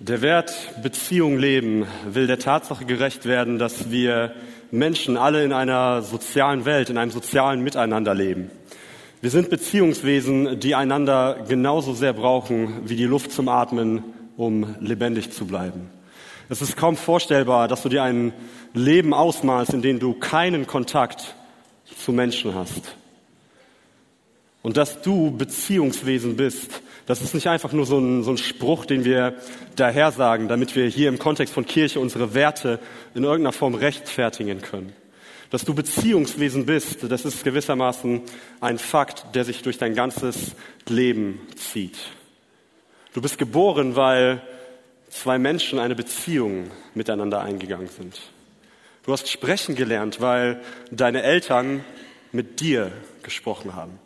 Der Wert Beziehung leben will der Tatsache gerecht werden, dass wir Menschen alle in einer sozialen Welt, in einem sozialen Miteinander leben. Wir sind Beziehungswesen, die einander genauso sehr brauchen wie die Luft zum Atmen, um lebendig zu bleiben. Es ist kaum vorstellbar, dass du dir ein Leben ausmalst, in dem du keinen Kontakt zu Menschen hast. Und dass du Beziehungswesen bist, das ist nicht einfach nur so ein, so ein Spruch, den wir daher sagen, damit wir hier im Kontext von Kirche unsere Werte in irgendeiner Form rechtfertigen können. Dass du Beziehungswesen bist, das ist gewissermaßen ein Fakt, der sich durch dein ganzes Leben zieht. Du bist geboren, weil zwei Menschen eine Beziehung miteinander eingegangen sind. Du hast sprechen gelernt, weil deine Eltern mit dir gesprochen haben.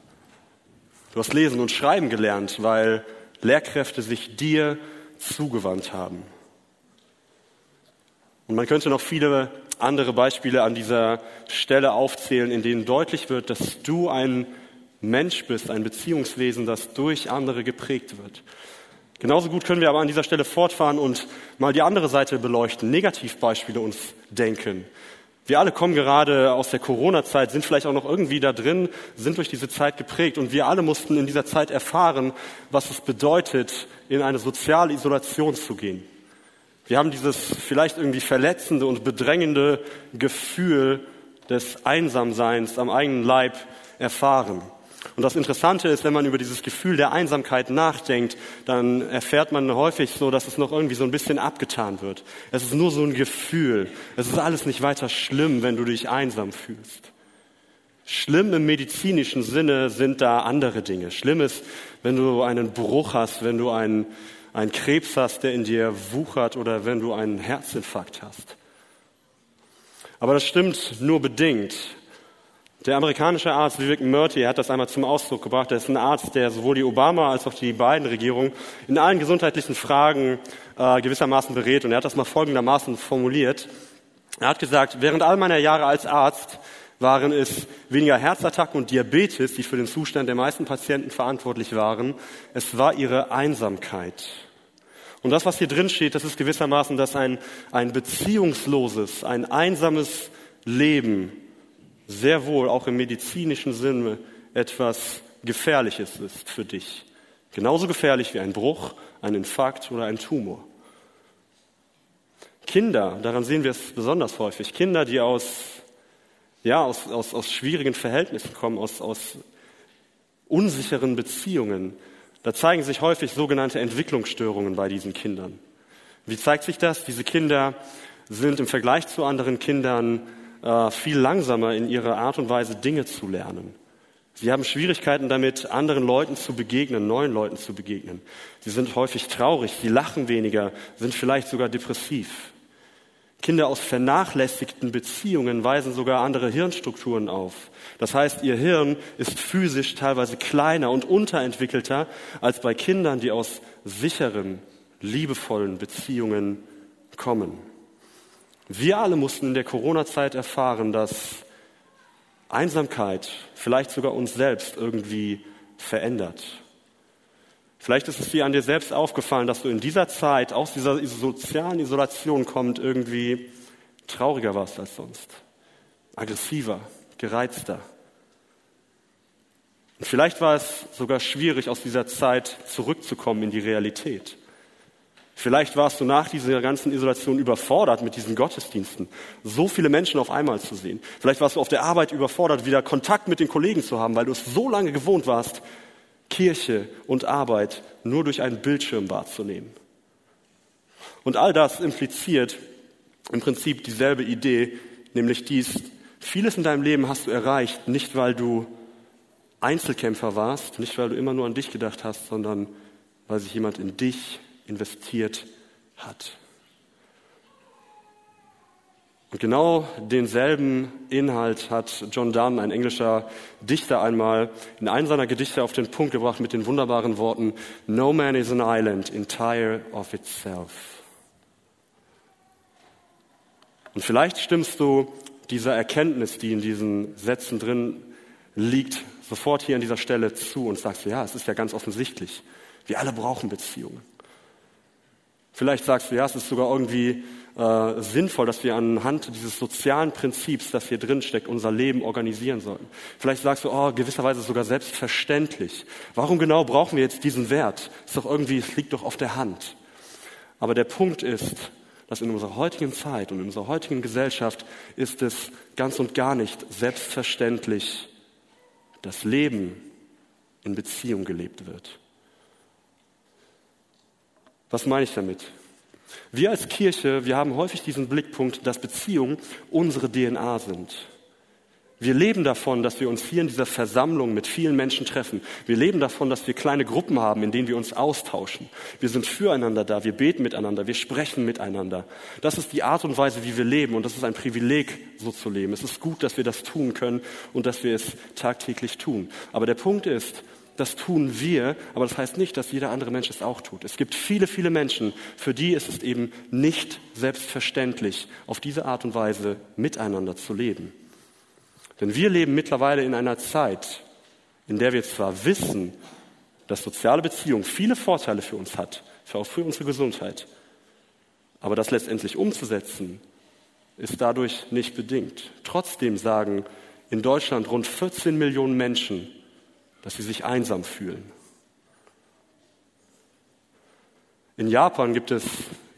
Du hast lesen und schreiben gelernt, weil Lehrkräfte sich dir zugewandt haben. Und man könnte noch viele andere Beispiele an dieser Stelle aufzählen, in denen deutlich wird, dass du ein Mensch bist, ein Beziehungswesen, das durch andere geprägt wird. Genauso gut können wir aber an dieser Stelle fortfahren und mal die andere Seite beleuchten, Negativbeispiele uns denken. Wir alle kommen gerade aus der Corona-Zeit, sind vielleicht auch noch irgendwie da drin, sind durch diese Zeit geprägt und wir alle mussten in dieser Zeit erfahren, was es bedeutet, in eine soziale Isolation zu gehen. Wir haben dieses vielleicht irgendwie verletzende und bedrängende Gefühl des Einsamseins am eigenen Leib erfahren. Und das Interessante ist, wenn man über dieses Gefühl der Einsamkeit nachdenkt, dann erfährt man häufig so, dass es noch irgendwie so ein bisschen abgetan wird. Es ist nur so ein Gefühl. Es ist alles nicht weiter schlimm, wenn du dich einsam fühlst. Schlimm im medizinischen Sinne sind da andere Dinge. Schlimm ist, wenn du einen Bruch hast, wenn du einen, einen Krebs hast, der in dir wuchert oder wenn du einen Herzinfarkt hast. Aber das stimmt nur bedingt. Der amerikanische Arzt Vivek Murthy hat das einmal zum Ausdruck gebracht. Er ist ein Arzt, der sowohl die Obama als auch die beiden Regierungen in allen gesundheitlichen Fragen äh, gewissermaßen berät. Und er hat das mal folgendermaßen formuliert. Er hat gesagt, während all meiner Jahre als Arzt waren es weniger Herzattacken und Diabetes, die für den Zustand der meisten Patienten verantwortlich waren. Es war ihre Einsamkeit. Und das, was hier drin steht, das ist gewissermaßen, dass ein, ein beziehungsloses, ein einsames Leben sehr wohl auch im medizinischen Sinne etwas Gefährliches ist für dich. Genauso gefährlich wie ein Bruch, ein Infarkt oder ein Tumor. Kinder, daran sehen wir es besonders häufig, Kinder, die aus, ja, aus, aus, aus schwierigen Verhältnissen kommen, aus, aus unsicheren Beziehungen, da zeigen sich häufig sogenannte Entwicklungsstörungen bei diesen Kindern. Wie zeigt sich das? Diese Kinder sind im Vergleich zu anderen Kindern äh, viel langsamer in ihrer Art und Weise Dinge zu lernen. Sie haben Schwierigkeiten damit, anderen Leuten zu begegnen, neuen Leuten zu begegnen. Sie sind häufig traurig, sie lachen weniger, sind vielleicht sogar depressiv. Kinder aus vernachlässigten Beziehungen weisen sogar andere Hirnstrukturen auf. Das heißt, ihr Hirn ist physisch teilweise kleiner und unterentwickelter als bei Kindern, die aus sicheren, liebevollen Beziehungen kommen. Wir alle mussten in der Corona-Zeit erfahren, dass Einsamkeit vielleicht sogar uns selbst irgendwie verändert. Vielleicht ist es dir an dir selbst aufgefallen, dass du in dieser Zeit aus dieser sozialen Isolation kommt irgendwie trauriger warst als sonst, aggressiver, gereizter. Und vielleicht war es sogar schwierig, aus dieser Zeit zurückzukommen in die Realität. Vielleicht warst du nach dieser ganzen Isolation überfordert mit diesen Gottesdiensten, so viele Menschen auf einmal zu sehen. Vielleicht warst du auf der Arbeit überfordert, wieder Kontakt mit den Kollegen zu haben, weil du es so lange gewohnt warst, Kirche und Arbeit nur durch einen Bildschirm wahrzunehmen. Und all das impliziert im Prinzip dieselbe Idee, nämlich dies, vieles in deinem Leben hast du erreicht, nicht weil du Einzelkämpfer warst, nicht weil du immer nur an dich gedacht hast, sondern weil sich jemand in dich investiert hat. Und genau denselben Inhalt hat John Donne, ein englischer Dichter, einmal in einem seiner Gedichte auf den Punkt gebracht mit den wunderbaren Worten, No man is an island entire of itself. Und vielleicht stimmst du dieser Erkenntnis, die in diesen Sätzen drin liegt, sofort hier an dieser Stelle zu und sagst, ja, es ist ja ganz offensichtlich. Wir alle brauchen Beziehungen. Vielleicht sagst du, ja, es ist sogar irgendwie äh, sinnvoll, dass wir anhand dieses sozialen Prinzips, das hier drin steckt, unser Leben organisieren sollen. Vielleicht sagst du, oh, gewisserweise sogar selbstverständlich. Warum genau brauchen wir jetzt diesen Wert? Ist doch irgendwie, es liegt doch auf der Hand. Aber der Punkt ist, dass in unserer heutigen Zeit und in unserer heutigen Gesellschaft ist es ganz und gar nicht selbstverständlich, dass Leben in Beziehung gelebt wird. Was meine ich damit? Wir als Kirche, wir haben häufig diesen Blickpunkt, dass Beziehungen unsere DNA sind. Wir leben davon, dass wir uns hier in dieser Versammlung mit vielen Menschen treffen. Wir leben davon, dass wir kleine Gruppen haben, in denen wir uns austauschen. Wir sind füreinander da, wir beten miteinander, wir sprechen miteinander. Das ist die Art und Weise, wie wir leben und das ist ein Privileg, so zu leben. Es ist gut, dass wir das tun können und dass wir es tagtäglich tun. Aber der Punkt ist, das tun wir, aber das heißt nicht, dass jeder andere Mensch es auch tut. Es gibt viele, viele Menschen, für die ist es eben nicht selbstverständlich, auf diese Art und Weise miteinander zu leben. Denn wir leben mittlerweile in einer Zeit, in der wir zwar wissen, dass soziale Beziehung viele Vorteile für uns hat, auch für unsere Gesundheit, aber das letztendlich umzusetzen, ist dadurch nicht bedingt. Trotzdem sagen in Deutschland rund 14 Millionen Menschen, dass sie sich einsam fühlen. In Japan gibt es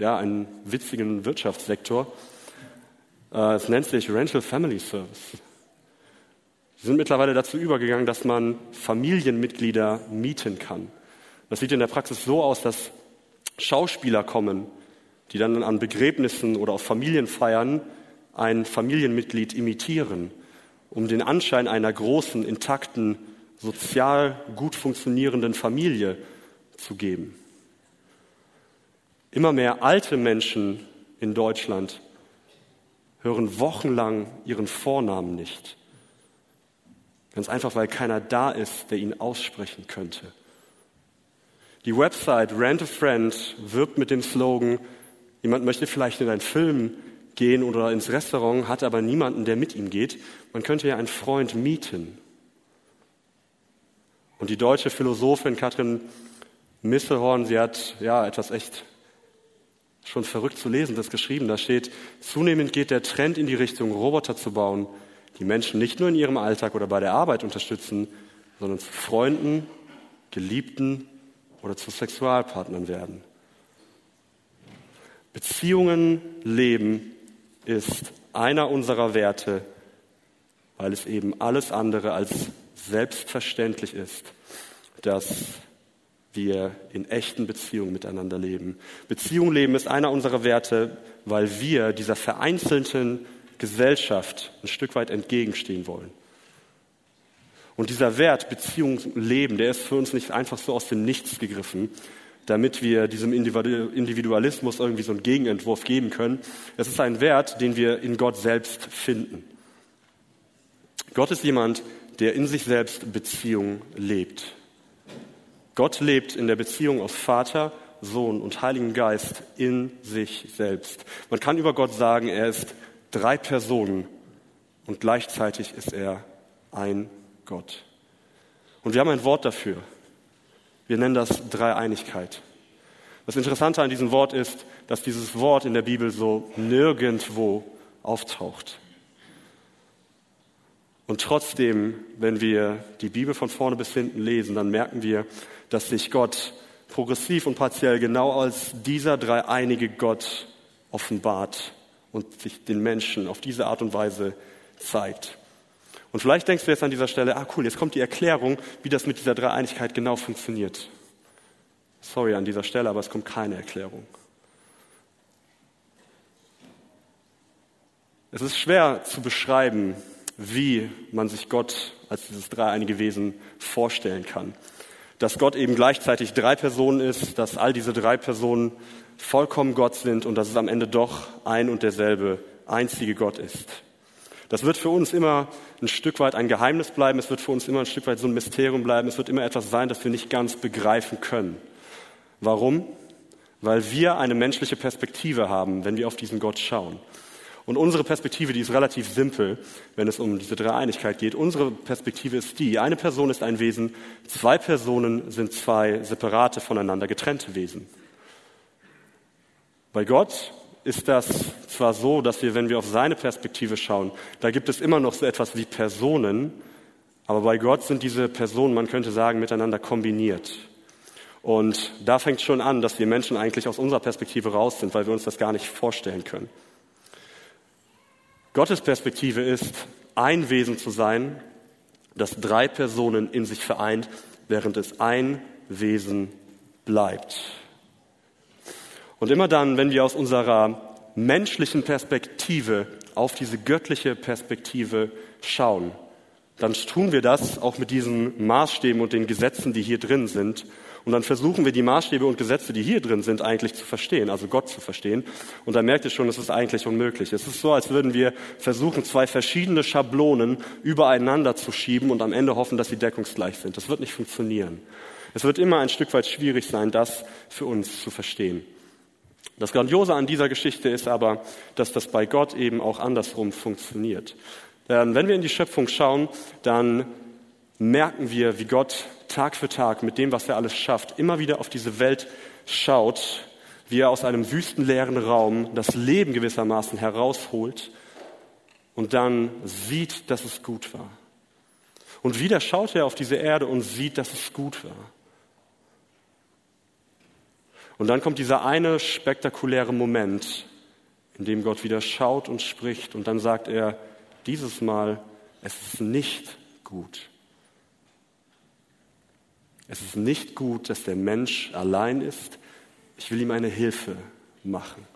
ja einen witzigen Wirtschaftssektor. Äh, es nennt sich Rental Family Service. Sie sind mittlerweile dazu übergegangen, dass man Familienmitglieder mieten kann. Das sieht in der Praxis so aus, dass Schauspieler kommen, die dann an Begräbnissen oder auf Familienfeiern ein Familienmitglied imitieren, um den Anschein einer großen, intakten, sozial gut funktionierenden Familie zu geben. Immer mehr alte Menschen in Deutschland hören wochenlang ihren Vornamen nicht. Ganz einfach, weil keiner da ist, der ihn aussprechen könnte. Die Website Rent a Friend wirbt mit dem Slogan, jemand möchte vielleicht in einen Film gehen oder ins Restaurant, hat aber niemanden, der mit ihm geht. Man könnte ja einen Freund mieten. Und die deutsche Philosophin Katrin Misselhorn, sie hat ja etwas echt schon verrückt zu lesen, das geschrieben. Da steht, zunehmend geht der Trend in die Richtung, Roboter zu bauen, die Menschen nicht nur in ihrem Alltag oder bei der Arbeit unterstützen, sondern zu Freunden, Geliebten oder zu Sexualpartnern werden. Beziehungen leben ist einer unserer Werte, weil es eben alles andere als selbstverständlich ist, dass wir in echten Beziehungen miteinander leben. Beziehung leben ist einer unserer Werte, weil wir dieser vereinzelten Gesellschaft ein Stück weit entgegenstehen wollen. Und dieser Wert Beziehung leben, der ist für uns nicht einfach so aus dem Nichts gegriffen, damit wir diesem Individualismus irgendwie so einen Gegenentwurf geben können. Es ist ein Wert, den wir in Gott selbst finden. Gott ist jemand, der in sich selbst Beziehung lebt. Gott lebt in der Beziehung aus Vater, Sohn und Heiligen Geist in sich selbst. Man kann über Gott sagen, er ist drei Personen und gleichzeitig ist er ein Gott. Und wir haben ein Wort dafür. Wir nennen das Dreieinigkeit. Das Interessante an diesem Wort ist, dass dieses Wort in der Bibel so nirgendwo auftaucht. Und trotzdem, wenn wir die Bibel von vorne bis hinten lesen, dann merken wir, dass sich Gott progressiv und partiell genau als dieser dreieinige Gott offenbart und sich den Menschen auf diese Art und Weise zeigt. Und vielleicht denkst du jetzt an dieser Stelle, ah cool, jetzt kommt die Erklärung, wie das mit dieser Dreieinigkeit genau funktioniert. Sorry an dieser Stelle, aber es kommt keine Erklärung. Es ist schwer zu beschreiben, wie man sich Gott als dieses dreieinige Wesen vorstellen kann. Dass Gott eben gleichzeitig drei Personen ist, dass all diese drei Personen vollkommen Gott sind und dass es am Ende doch ein und derselbe einzige Gott ist. Das wird für uns immer ein Stück weit ein Geheimnis bleiben, es wird für uns immer ein Stück weit so ein Mysterium bleiben, es wird immer etwas sein, das wir nicht ganz begreifen können. Warum? Weil wir eine menschliche Perspektive haben, wenn wir auf diesen Gott schauen. Und unsere Perspektive, die ist relativ simpel, wenn es um diese Dreieinigkeit geht. Unsere Perspektive ist die, eine Person ist ein Wesen, zwei Personen sind zwei separate, voneinander getrennte Wesen. Bei Gott ist das zwar so, dass wir, wenn wir auf seine Perspektive schauen, da gibt es immer noch so etwas wie Personen, aber bei Gott sind diese Personen, man könnte sagen, miteinander kombiniert. Und da fängt schon an, dass wir Menschen eigentlich aus unserer Perspektive raus sind, weil wir uns das gar nicht vorstellen können. Gottes Perspektive ist, ein Wesen zu sein, das drei Personen in sich vereint, während es ein Wesen bleibt. Und immer dann, wenn wir aus unserer menschlichen Perspektive auf diese göttliche Perspektive schauen, dann tun wir das auch mit diesen Maßstäben und den Gesetzen, die hier drin sind. Und dann versuchen wir die Maßstäbe und Gesetze, die hier drin sind, eigentlich zu verstehen, also Gott zu verstehen. Und dann merkt ihr schon, es ist eigentlich unmöglich. Es ist so, als würden wir versuchen, zwei verschiedene Schablonen übereinander zu schieben und am Ende hoffen, dass sie deckungsgleich sind. Das wird nicht funktionieren. Es wird immer ein Stück weit schwierig sein, das für uns zu verstehen. Das Grandiose an dieser Geschichte ist aber, dass das bei Gott eben auch andersrum funktioniert. Denn wenn wir in die Schöpfung schauen, dann merken wir, wie Gott Tag für Tag mit dem, was er alles schafft, immer wieder auf diese Welt schaut, wie er aus einem wüstenleeren Raum das Leben gewissermaßen herausholt und dann sieht, dass es gut war. Und wieder schaut er auf diese Erde und sieht, dass es gut war. Und dann kommt dieser eine spektakuläre Moment, in dem Gott wieder schaut und spricht und dann sagt er, dieses Mal, es ist nicht gut. Es ist nicht gut, dass der Mensch allein ist. Ich will ihm eine Hilfe machen.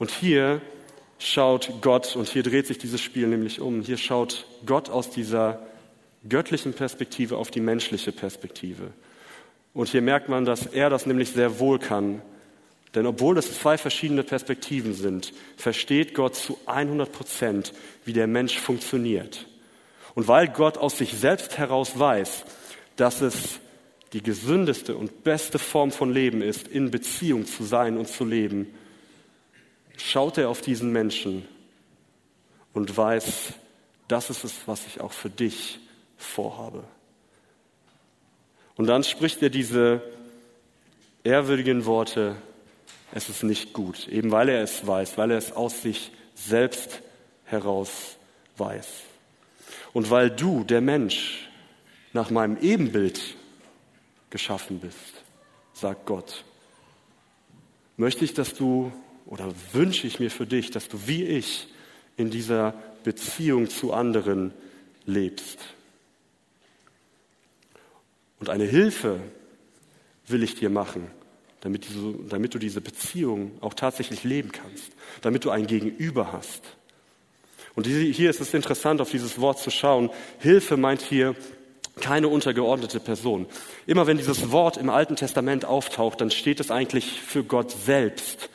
Und hier schaut Gott, und hier dreht sich dieses Spiel nämlich um, hier schaut Gott aus dieser göttlichen Perspektive auf die menschliche Perspektive. Und hier merkt man, dass er das nämlich sehr wohl kann. Denn obwohl es zwei verschiedene Perspektiven sind, versteht Gott zu 100 Prozent, wie der Mensch funktioniert. Und weil Gott aus sich selbst heraus weiß, dass es die gesündeste und beste Form von Leben ist, in Beziehung zu sein und zu leben, schaut er auf diesen Menschen und weiß, das ist es, was ich auch für dich vorhabe. Und dann spricht er diese ehrwürdigen Worte, es ist nicht gut, eben weil er es weiß, weil er es aus sich selbst heraus weiß. Und weil du, der Mensch, nach meinem Ebenbild geschaffen bist, sagt Gott, möchte ich, dass du oder wünsche ich mir für dich, dass du wie ich in dieser Beziehung zu anderen lebst. Und eine Hilfe will ich dir machen, damit, du, damit du diese Beziehung auch tatsächlich leben kannst, damit du ein Gegenüber hast. Und hier ist es interessant, auf dieses Wort zu schauen. Hilfe meint hier keine untergeordnete Person. Immer wenn dieses Wort im Alten Testament auftaucht, dann steht es eigentlich für Gott selbst,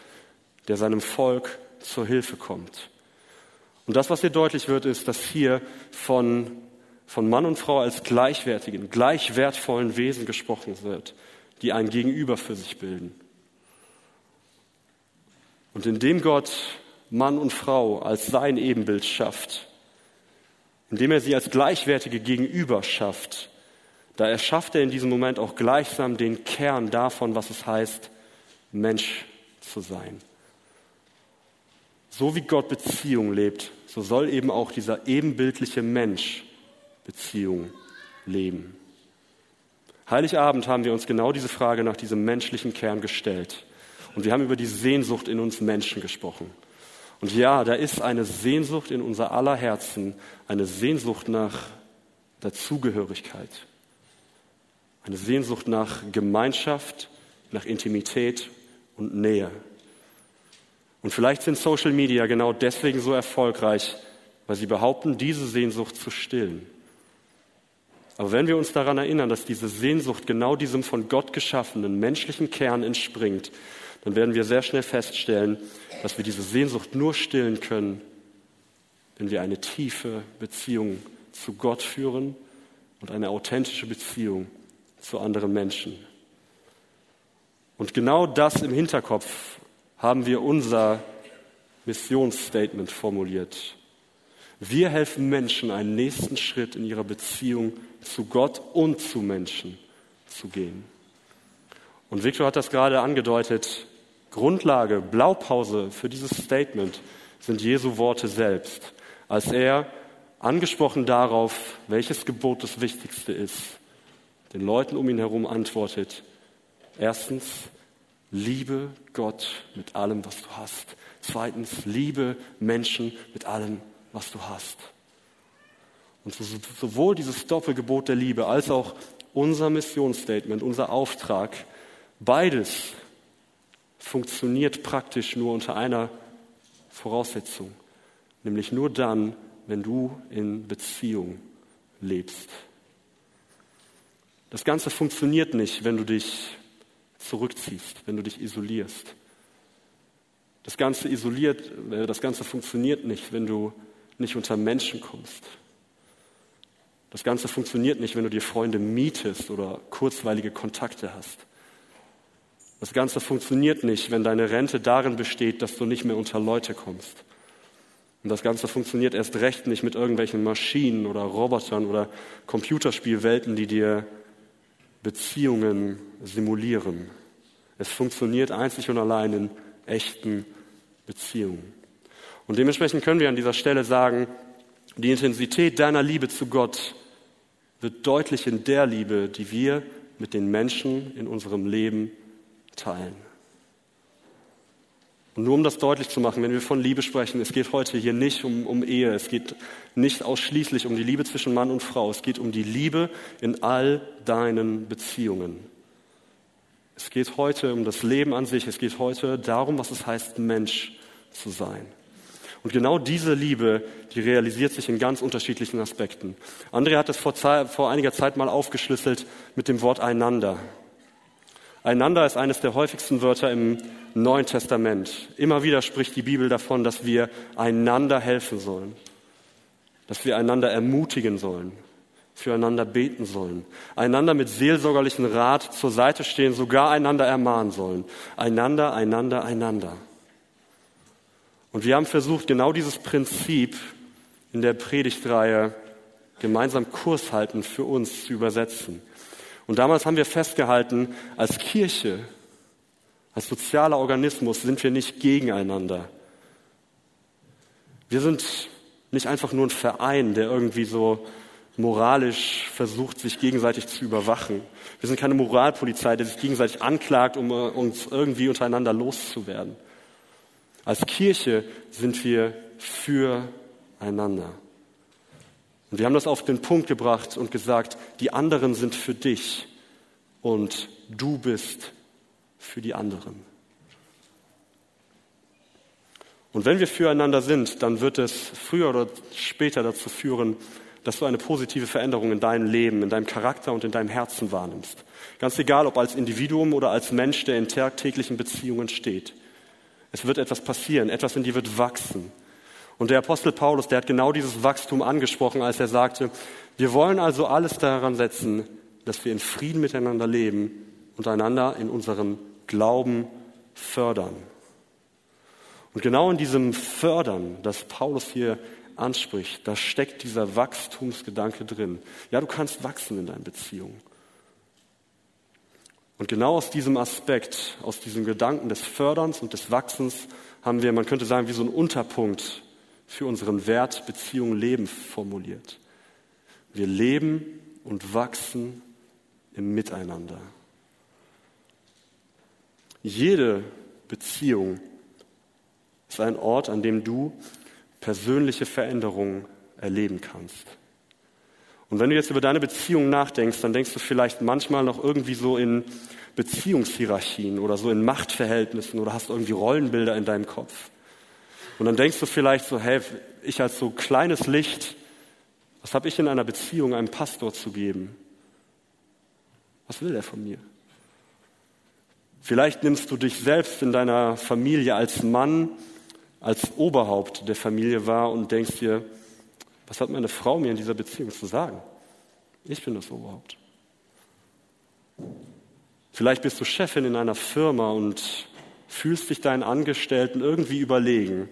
der seinem Volk zur Hilfe kommt. Und das, was hier deutlich wird, ist, dass hier von von Mann und Frau als gleichwertigen, gleich wertvollen Wesen gesprochen wird, die ein Gegenüber für sich bilden. Und indem Gott Mann und Frau als sein Ebenbild schafft, indem er sie als gleichwertige Gegenüber schafft, da erschafft er in diesem Moment auch gleichsam den Kern davon, was es heißt, Mensch zu sein. So wie Gott Beziehung lebt, so soll eben auch dieser ebenbildliche Mensch Beziehung leben. Heiligabend haben wir uns genau diese Frage nach diesem menschlichen Kern gestellt. Und wir haben über die Sehnsucht in uns Menschen gesprochen. Und ja, da ist eine Sehnsucht in unser aller Herzen, eine Sehnsucht nach Dazugehörigkeit, eine Sehnsucht nach Gemeinschaft, nach Intimität und Nähe. Und vielleicht sind Social Media genau deswegen so erfolgreich, weil sie behaupten, diese Sehnsucht zu stillen. Aber wenn wir uns daran erinnern, dass diese Sehnsucht genau diesem von Gott geschaffenen menschlichen Kern entspringt, dann werden wir sehr schnell feststellen, dass wir diese Sehnsucht nur stillen können, wenn wir eine tiefe Beziehung zu Gott führen und eine authentische Beziehung zu anderen Menschen. Und genau das im Hinterkopf haben wir unser Missionsstatement formuliert. Wir helfen Menschen, einen nächsten Schritt in ihrer Beziehung zu Gott und zu Menschen zu gehen. Und Victor hat das gerade angedeutet. Grundlage, Blaupause für dieses Statement sind Jesu Worte selbst, als er angesprochen darauf, welches Gebot das wichtigste ist, den Leuten um ihn herum antwortet, erstens, liebe Gott mit allem, was du hast. Zweitens, liebe Menschen mit allem, was du hast. Und sowohl dieses Doppelgebot der Liebe als auch unser Missionsstatement, unser Auftrag, beides funktioniert praktisch nur unter einer Voraussetzung, nämlich nur dann, wenn du in Beziehung lebst. Das Ganze funktioniert nicht, wenn du dich zurückziehst, wenn du dich isolierst. Das Ganze isoliert, äh, das Ganze funktioniert nicht, wenn du nicht unter Menschen kommst. Das Ganze funktioniert nicht, wenn du dir Freunde mietest oder kurzweilige Kontakte hast. Das Ganze funktioniert nicht, wenn deine Rente darin besteht, dass du nicht mehr unter Leute kommst. Und das Ganze funktioniert erst recht nicht mit irgendwelchen Maschinen oder Robotern oder Computerspielwelten, die dir Beziehungen simulieren. Es funktioniert einzig und allein in echten Beziehungen. Und dementsprechend können wir an dieser Stelle sagen, die Intensität deiner Liebe zu Gott wird deutlich in der Liebe, die wir mit den Menschen in unserem Leben teilen. Und nur um das deutlich zu machen, wenn wir von Liebe sprechen, es geht heute hier nicht um, um Ehe, es geht nicht ausschließlich um die Liebe zwischen Mann und Frau, es geht um die Liebe in all deinen Beziehungen. Es geht heute um das Leben an sich, es geht heute darum, was es heißt, Mensch zu sein. Und genau diese Liebe, die realisiert sich in ganz unterschiedlichen Aspekten. Andrea hat es vor, vor einiger Zeit mal aufgeschlüsselt mit dem Wort einander. Einander ist eines der häufigsten Wörter im Neuen Testament. Immer wieder spricht die Bibel davon, dass wir einander helfen sollen, dass wir einander ermutigen sollen, füreinander beten sollen, einander mit seelsorgerlichen Rat zur Seite stehen, sogar einander ermahnen sollen. Einander, einander, einander. Und wir haben versucht, genau dieses Prinzip in der Predigtreihe gemeinsam Kurs halten für uns zu übersetzen. Und damals haben wir festgehalten, als Kirche, als sozialer Organismus sind wir nicht gegeneinander. Wir sind nicht einfach nur ein Verein, der irgendwie so moralisch versucht, sich gegenseitig zu überwachen. Wir sind keine Moralpolizei, der sich gegenseitig anklagt, um uns irgendwie untereinander loszuwerden. Als Kirche sind wir füreinander. Und wir haben das auf den Punkt gebracht und gesagt, die anderen sind für dich und du bist für die anderen. Und wenn wir füreinander sind, dann wird es früher oder später dazu führen, dass du eine positive Veränderung in deinem Leben, in deinem Charakter und in deinem Herzen wahrnimmst. Ganz egal, ob als Individuum oder als Mensch, der in tagtäglichen Beziehungen steht. Es wird etwas passieren, etwas in dir wird wachsen. Und der Apostel Paulus, der hat genau dieses Wachstum angesprochen, als er sagte, wir wollen also alles daran setzen, dass wir in Frieden miteinander leben und einander in unserem Glauben fördern. Und genau in diesem Fördern, das Paulus hier anspricht, da steckt dieser Wachstumsgedanke drin. Ja, du kannst wachsen in deinen Beziehungen. Und genau aus diesem Aspekt, aus diesem Gedanken des Förderns und des Wachsens haben wir, man könnte sagen, wie so einen Unterpunkt für unseren Wert Beziehung Leben formuliert. Wir leben und wachsen im Miteinander. Jede Beziehung ist ein Ort, an dem du persönliche Veränderungen erleben kannst. Und wenn du jetzt über deine Beziehung nachdenkst, dann denkst du vielleicht manchmal noch irgendwie so in Beziehungshierarchien oder so in Machtverhältnissen oder hast irgendwie Rollenbilder in deinem Kopf. Und dann denkst du vielleicht so, hey, ich als so kleines Licht, was habe ich in einer Beziehung einem Pastor zu geben? Was will er von mir? Vielleicht nimmst du dich selbst in deiner Familie als Mann, als Oberhaupt der Familie wahr und denkst dir, was hat meine Frau mir in dieser Beziehung zu sagen? Ich bin das Oberhaupt. Vielleicht bist du Chefin in einer Firma und fühlst dich deinen Angestellten irgendwie überlegen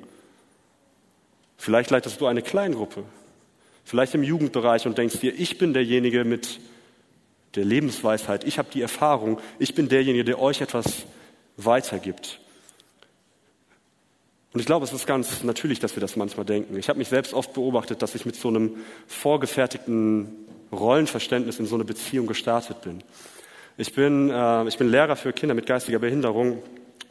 Vielleicht leitest du eine Kleingruppe, vielleicht im Jugendbereich und denkst dir, ich bin derjenige mit der Lebensweisheit, ich habe die Erfahrung, ich bin derjenige, der euch etwas weitergibt. Und ich glaube, es ist ganz natürlich, dass wir das manchmal denken. Ich habe mich selbst oft beobachtet, dass ich mit so einem vorgefertigten Rollenverständnis in so eine Beziehung gestartet bin. Ich bin, äh, ich bin Lehrer für Kinder mit geistiger Behinderung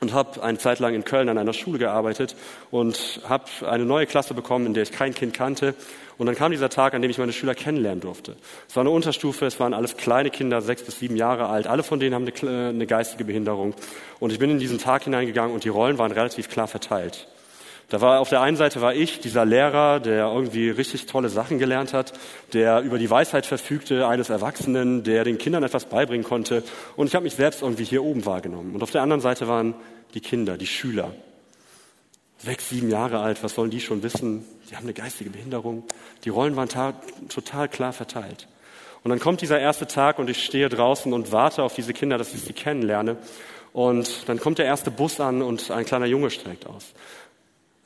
und habe eine Zeit lang in Köln an einer Schule gearbeitet und habe eine neue Klasse bekommen, in der ich kein Kind kannte. Und dann kam dieser Tag, an dem ich meine Schüler kennenlernen durfte. Es war eine Unterstufe, es waren alles kleine Kinder, sechs bis sieben Jahre alt. Alle von denen haben eine, eine geistige Behinderung. Und ich bin in diesen Tag hineingegangen und die Rollen waren relativ klar verteilt. Da war auf der einen Seite war ich, dieser Lehrer, der irgendwie richtig tolle Sachen gelernt hat, der über die Weisheit verfügte eines Erwachsenen, der den Kindern etwas beibringen konnte. Und ich habe mich selbst irgendwie hier oben wahrgenommen. Und auf der anderen Seite waren die Kinder, die Schüler. Sechs, sieben Jahre alt, was sollen die schon wissen? Die haben eine geistige Behinderung. Die Rollen waren total klar verteilt. Und dann kommt dieser erste Tag und ich stehe draußen und warte auf diese Kinder, dass ich sie kennenlerne. Und dann kommt der erste Bus an und ein kleiner Junge steigt aus.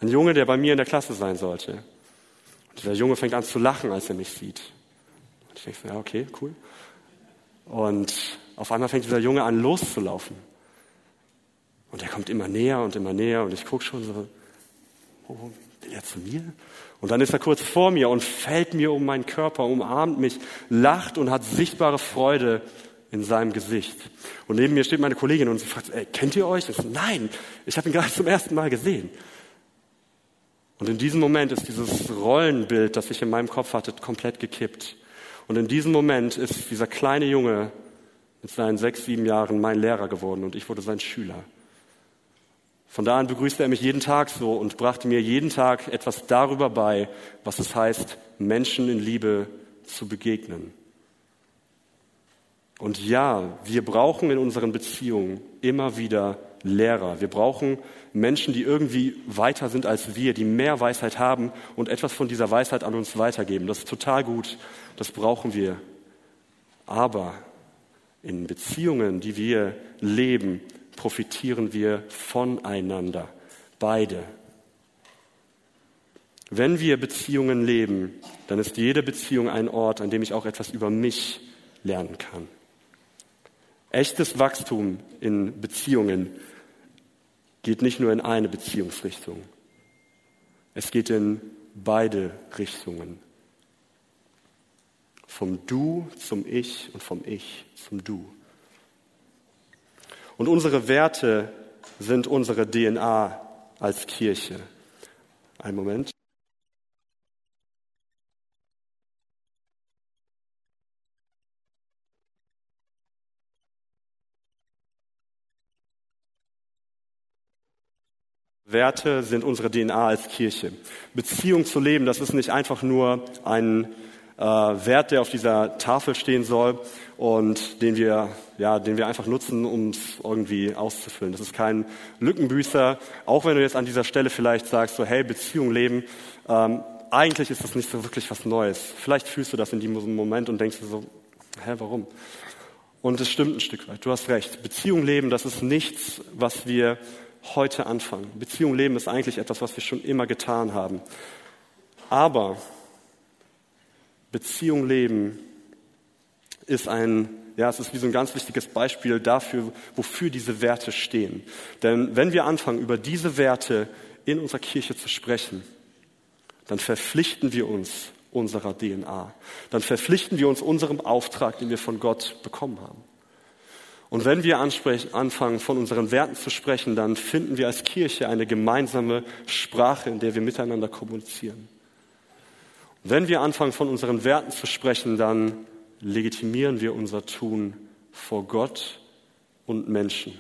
Ein Junge, der bei mir in der Klasse sein sollte. Und dieser Junge fängt an zu lachen, als er mich sieht. Und ich denke so, ja, okay, cool. Und auf einmal fängt dieser Junge an, loszulaufen. Und er kommt immer näher und immer näher und ich gucke schon so, oh, will er zu mir? Und dann ist er kurz vor mir und fällt mir um meinen Körper, umarmt mich, lacht und hat sichtbare Freude in seinem Gesicht. Und neben mir steht meine Kollegin und sie fragt, ey, kennt ihr euch? Ich so, Nein, ich habe ihn gerade zum ersten Mal gesehen. Und in diesem Moment ist dieses Rollenbild, das ich in meinem Kopf hatte, komplett gekippt. Und in diesem Moment ist dieser kleine Junge mit seinen sechs, sieben Jahren mein Lehrer geworden und ich wurde sein Schüler. Von da an begrüßte er mich jeden Tag so und brachte mir jeden Tag etwas darüber bei, was es heißt, Menschen in Liebe zu begegnen. Und ja, wir brauchen in unseren Beziehungen immer wieder Lehrer. Wir brauchen Menschen, die irgendwie weiter sind als wir, die mehr Weisheit haben und etwas von dieser Weisheit an uns weitergeben. Das ist total gut. Das brauchen wir. Aber in Beziehungen, die wir leben, profitieren wir voneinander. Beide. Wenn wir Beziehungen leben, dann ist jede Beziehung ein Ort, an dem ich auch etwas über mich lernen kann. Echtes Wachstum in Beziehungen geht nicht nur in eine Beziehungsrichtung. Es geht in beide Richtungen. Vom Du zum Ich und vom Ich zum Du. Und unsere Werte sind unsere DNA als Kirche. Ein Moment. Werte sind unsere DNA als Kirche. Beziehung zu leben, das ist nicht einfach nur ein äh, Wert, der auf dieser Tafel stehen soll und den wir, ja, den wir einfach nutzen, um es irgendwie auszufüllen. Das ist kein Lückenbüßer, auch wenn du jetzt an dieser Stelle vielleicht sagst, so hey, Beziehung leben, ähm, eigentlich ist das nicht so wirklich was Neues. Vielleicht fühlst du das in diesem Moment und denkst dir so, hä, warum? Und es stimmt ein Stück weit, du hast recht. Beziehung leben, das ist nichts, was wir heute anfangen. Beziehung leben ist eigentlich etwas, was wir schon immer getan haben. Aber Beziehung leben ist ein, ja, es ist wie so ein ganz wichtiges Beispiel dafür, wofür diese Werte stehen. Denn wenn wir anfangen, über diese Werte in unserer Kirche zu sprechen, dann verpflichten wir uns unserer DNA. Dann verpflichten wir uns unserem Auftrag, den wir von Gott bekommen haben. Und wenn wir anfangen, von unseren Werten zu sprechen, dann finden wir als Kirche eine gemeinsame Sprache, in der wir miteinander kommunizieren. Und wenn wir anfangen, von unseren Werten zu sprechen, dann legitimieren wir unser Tun vor Gott und Menschen.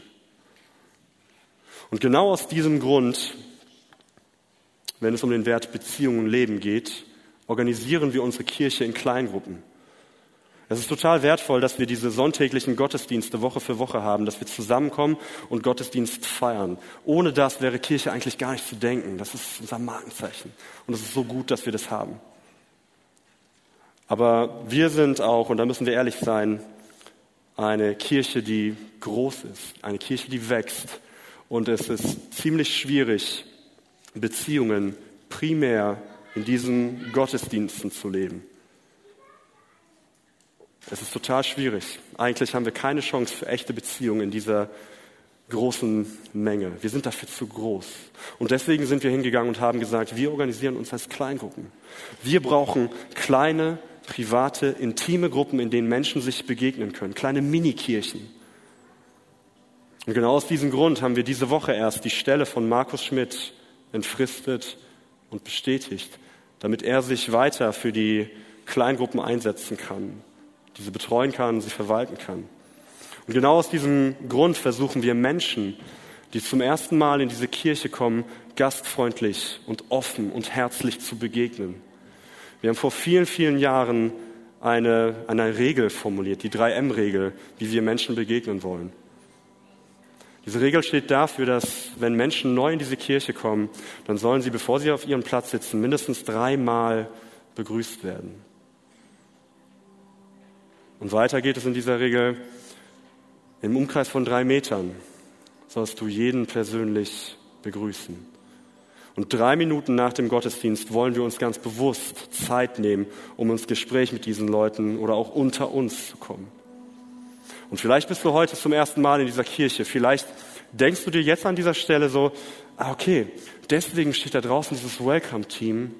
Und genau aus diesem Grund, wenn es um den Wert Beziehungen und Leben geht, organisieren wir unsere Kirche in Kleingruppen. Es ist total wertvoll, dass wir diese sonntäglichen Gottesdienste Woche für Woche haben, dass wir zusammenkommen und Gottesdienst feiern. Ohne das wäre Kirche eigentlich gar nicht zu denken. Das ist unser Markenzeichen. Und es ist so gut, dass wir das haben. Aber wir sind auch, und da müssen wir ehrlich sein, eine Kirche, die groß ist, eine Kirche, die wächst. Und es ist ziemlich schwierig, Beziehungen primär in diesen Gottesdiensten zu leben. Es ist total schwierig. Eigentlich haben wir keine Chance für echte Beziehungen in dieser großen Menge. Wir sind dafür zu groß. Und deswegen sind wir hingegangen und haben gesagt, wir organisieren uns als Kleingruppen. Wir brauchen kleine, private, intime Gruppen, in denen Menschen sich begegnen können. Kleine Minikirchen. Und genau aus diesem Grund haben wir diese Woche erst die Stelle von Markus Schmidt entfristet und bestätigt, damit er sich weiter für die Kleingruppen einsetzen kann, diese betreuen kann, sie verwalten kann. Und genau aus diesem Grund versuchen wir Menschen, die zum ersten Mal in diese Kirche kommen, gastfreundlich und offen und herzlich zu begegnen. Wir haben vor vielen, vielen Jahren eine, eine Regel formuliert, die 3M-Regel, wie wir Menschen begegnen wollen. Diese Regel steht dafür, dass wenn Menschen neu in diese Kirche kommen, dann sollen sie, bevor sie auf ihrem Platz sitzen, mindestens dreimal begrüßt werden. Und weiter geht es in dieser Regel, im Umkreis von drei Metern sollst du jeden persönlich begrüßen. Und drei Minuten nach dem Gottesdienst wollen wir uns ganz bewusst Zeit nehmen, um ins Gespräch mit diesen Leuten oder auch unter uns zu kommen. Und vielleicht bist du heute zum ersten Mal in dieser Kirche. Vielleicht denkst du dir jetzt an dieser Stelle so, ah, okay, deswegen steht da draußen dieses Welcome-Team,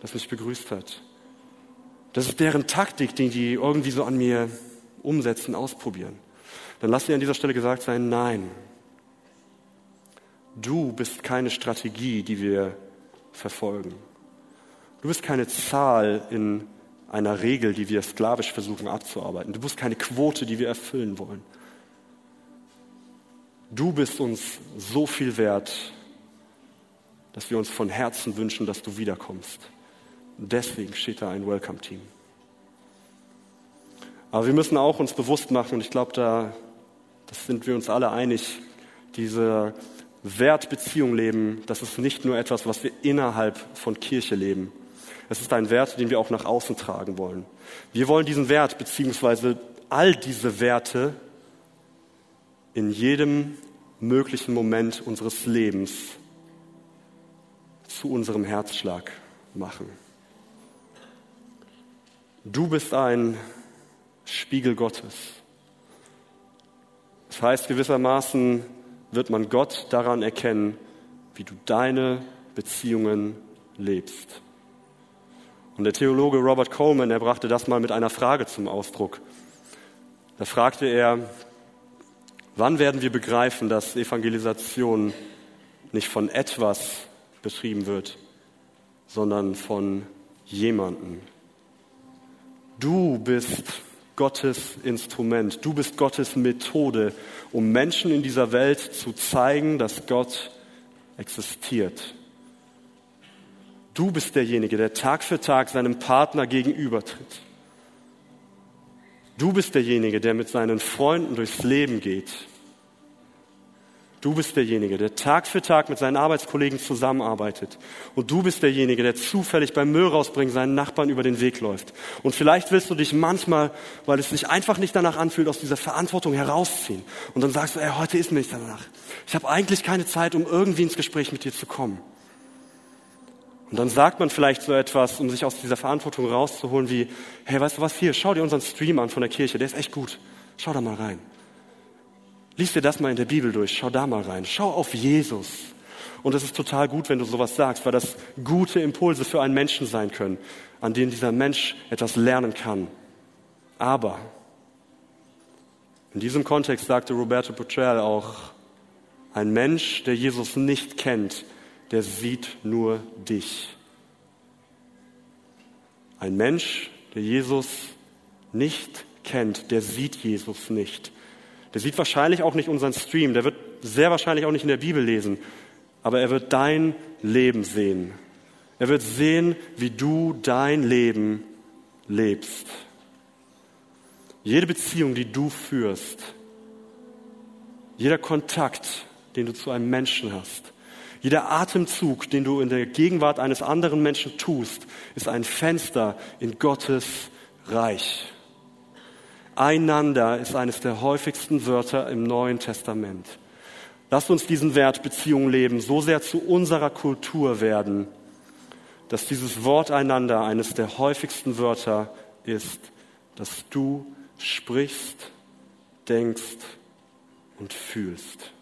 das mich begrüßt hat. Das ist deren Taktik, die die irgendwie so an mir umsetzen, ausprobieren. Dann lass dir an dieser Stelle gesagt sein, nein. Du bist keine Strategie, die wir verfolgen. Du bist keine Zahl in einer Regel, die wir sklavisch versuchen abzuarbeiten. Du bist keine Quote, die wir erfüllen wollen. Du bist uns so viel wert, dass wir uns von Herzen wünschen, dass du wiederkommst. Deswegen steht da ein Welcome-Team. Aber wir müssen auch uns bewusst machen, und ich glaube, da das sind wir uns alle einig, diese Wertbeziehung leben, das ist nicht nur etwas, was wir innerhalb von Kirche leben, es ist ein Wert, den wir auch nach außen tragen wollen. Wir wollen diesen Wert beziehungsweise all diese Werte in jedem möglichen Moment unseres Lebens zu unserem Herzschlag machen. Du bist ein Spiegel Gottes. Das heißt, gewissermaßen wird man Gott daran erkennen, wie du deine Beziehungen lebst. Und der Theologe Robert Coleman, er brachte das mal mit einer Frage zum Ausdruck. Da fragte er, wann werden wir begreifen, dass Evangelisation nicht von etwas betrieben wird, sondern von jemanden? Du bist Gottes Instrument, du bist Gottes Methode, um Menschen in dieser Welt zu zeigen, dass Gott existiert. Du bist derjenige, der Tag für Tag seinem Partner gegenübertritt. Du bist derjenige, der mit seinen Freunden durchs Leben geht. Du bist derjenige, der Tag für Tag mit seinen Arbeitskollegen zusammenarbeitet. Und du bist derjenige, der zufällig beim Müll rausbringen seinen Nachbarn über den Weg läuft. Und vielleicht willst du dich manchmal, weil es sich einfach nicht danach anfühlt, aus dieser Verantwortung herausziehen. Und dann sagst du, ey, heute ist mir nicht danach. Ich habe eigentlich keine Zeit, um irgendwie ins Gespräch mit dir zu kommen. Und dann sagt man vielleicht so etwas, um sich aus dieser Verantwortung rauszuholen, wie, hey, weißt du was, hier, schau dir unseren Stream an von der Kirche, der ist echt gut. Schau da mal rein. Lies dir das mal in der Bibel durch, schau da mal rein. Schau auf Jesus. Und es ist total gut, wenn du sowas sagst, weil das gute Impulse für einen Menschen sein können, an denen dieser Mensch etwas lernen kann. Aber in diesem Kontext sagte Roberto Putrell auch, ein Mensch, der Jesus nicht kennt, der sieht nur dich. Ein Mensch, der Jesus nicht kennt, der sieht Jesus nicht. Der sieht wahrscheinlich auch nicht unseren Stream, der wird sehr wahrscheinlich auch nicht in der Bibel lesen, aber er wird dein Leben sehen. Er wird sehen, wie du dein Leben lebst. Jede Beziehung, die du führst, jeder Kontakt, den du zu einem Menschen hast, jeder Atemzug, den du in der Gegenwart eines anderen Menschen tust, ist ein Fenster in Gottes Reich. Einander ist eines der häufigsten Wörter im Neuen Testament. Lasst uns diesen Wert Beziehung leben, so sehr zu unserer Kultur werden, dass dieses Wort einander eines der häufigsten Wörter ist, dass du sprichst, denkst und fühlst.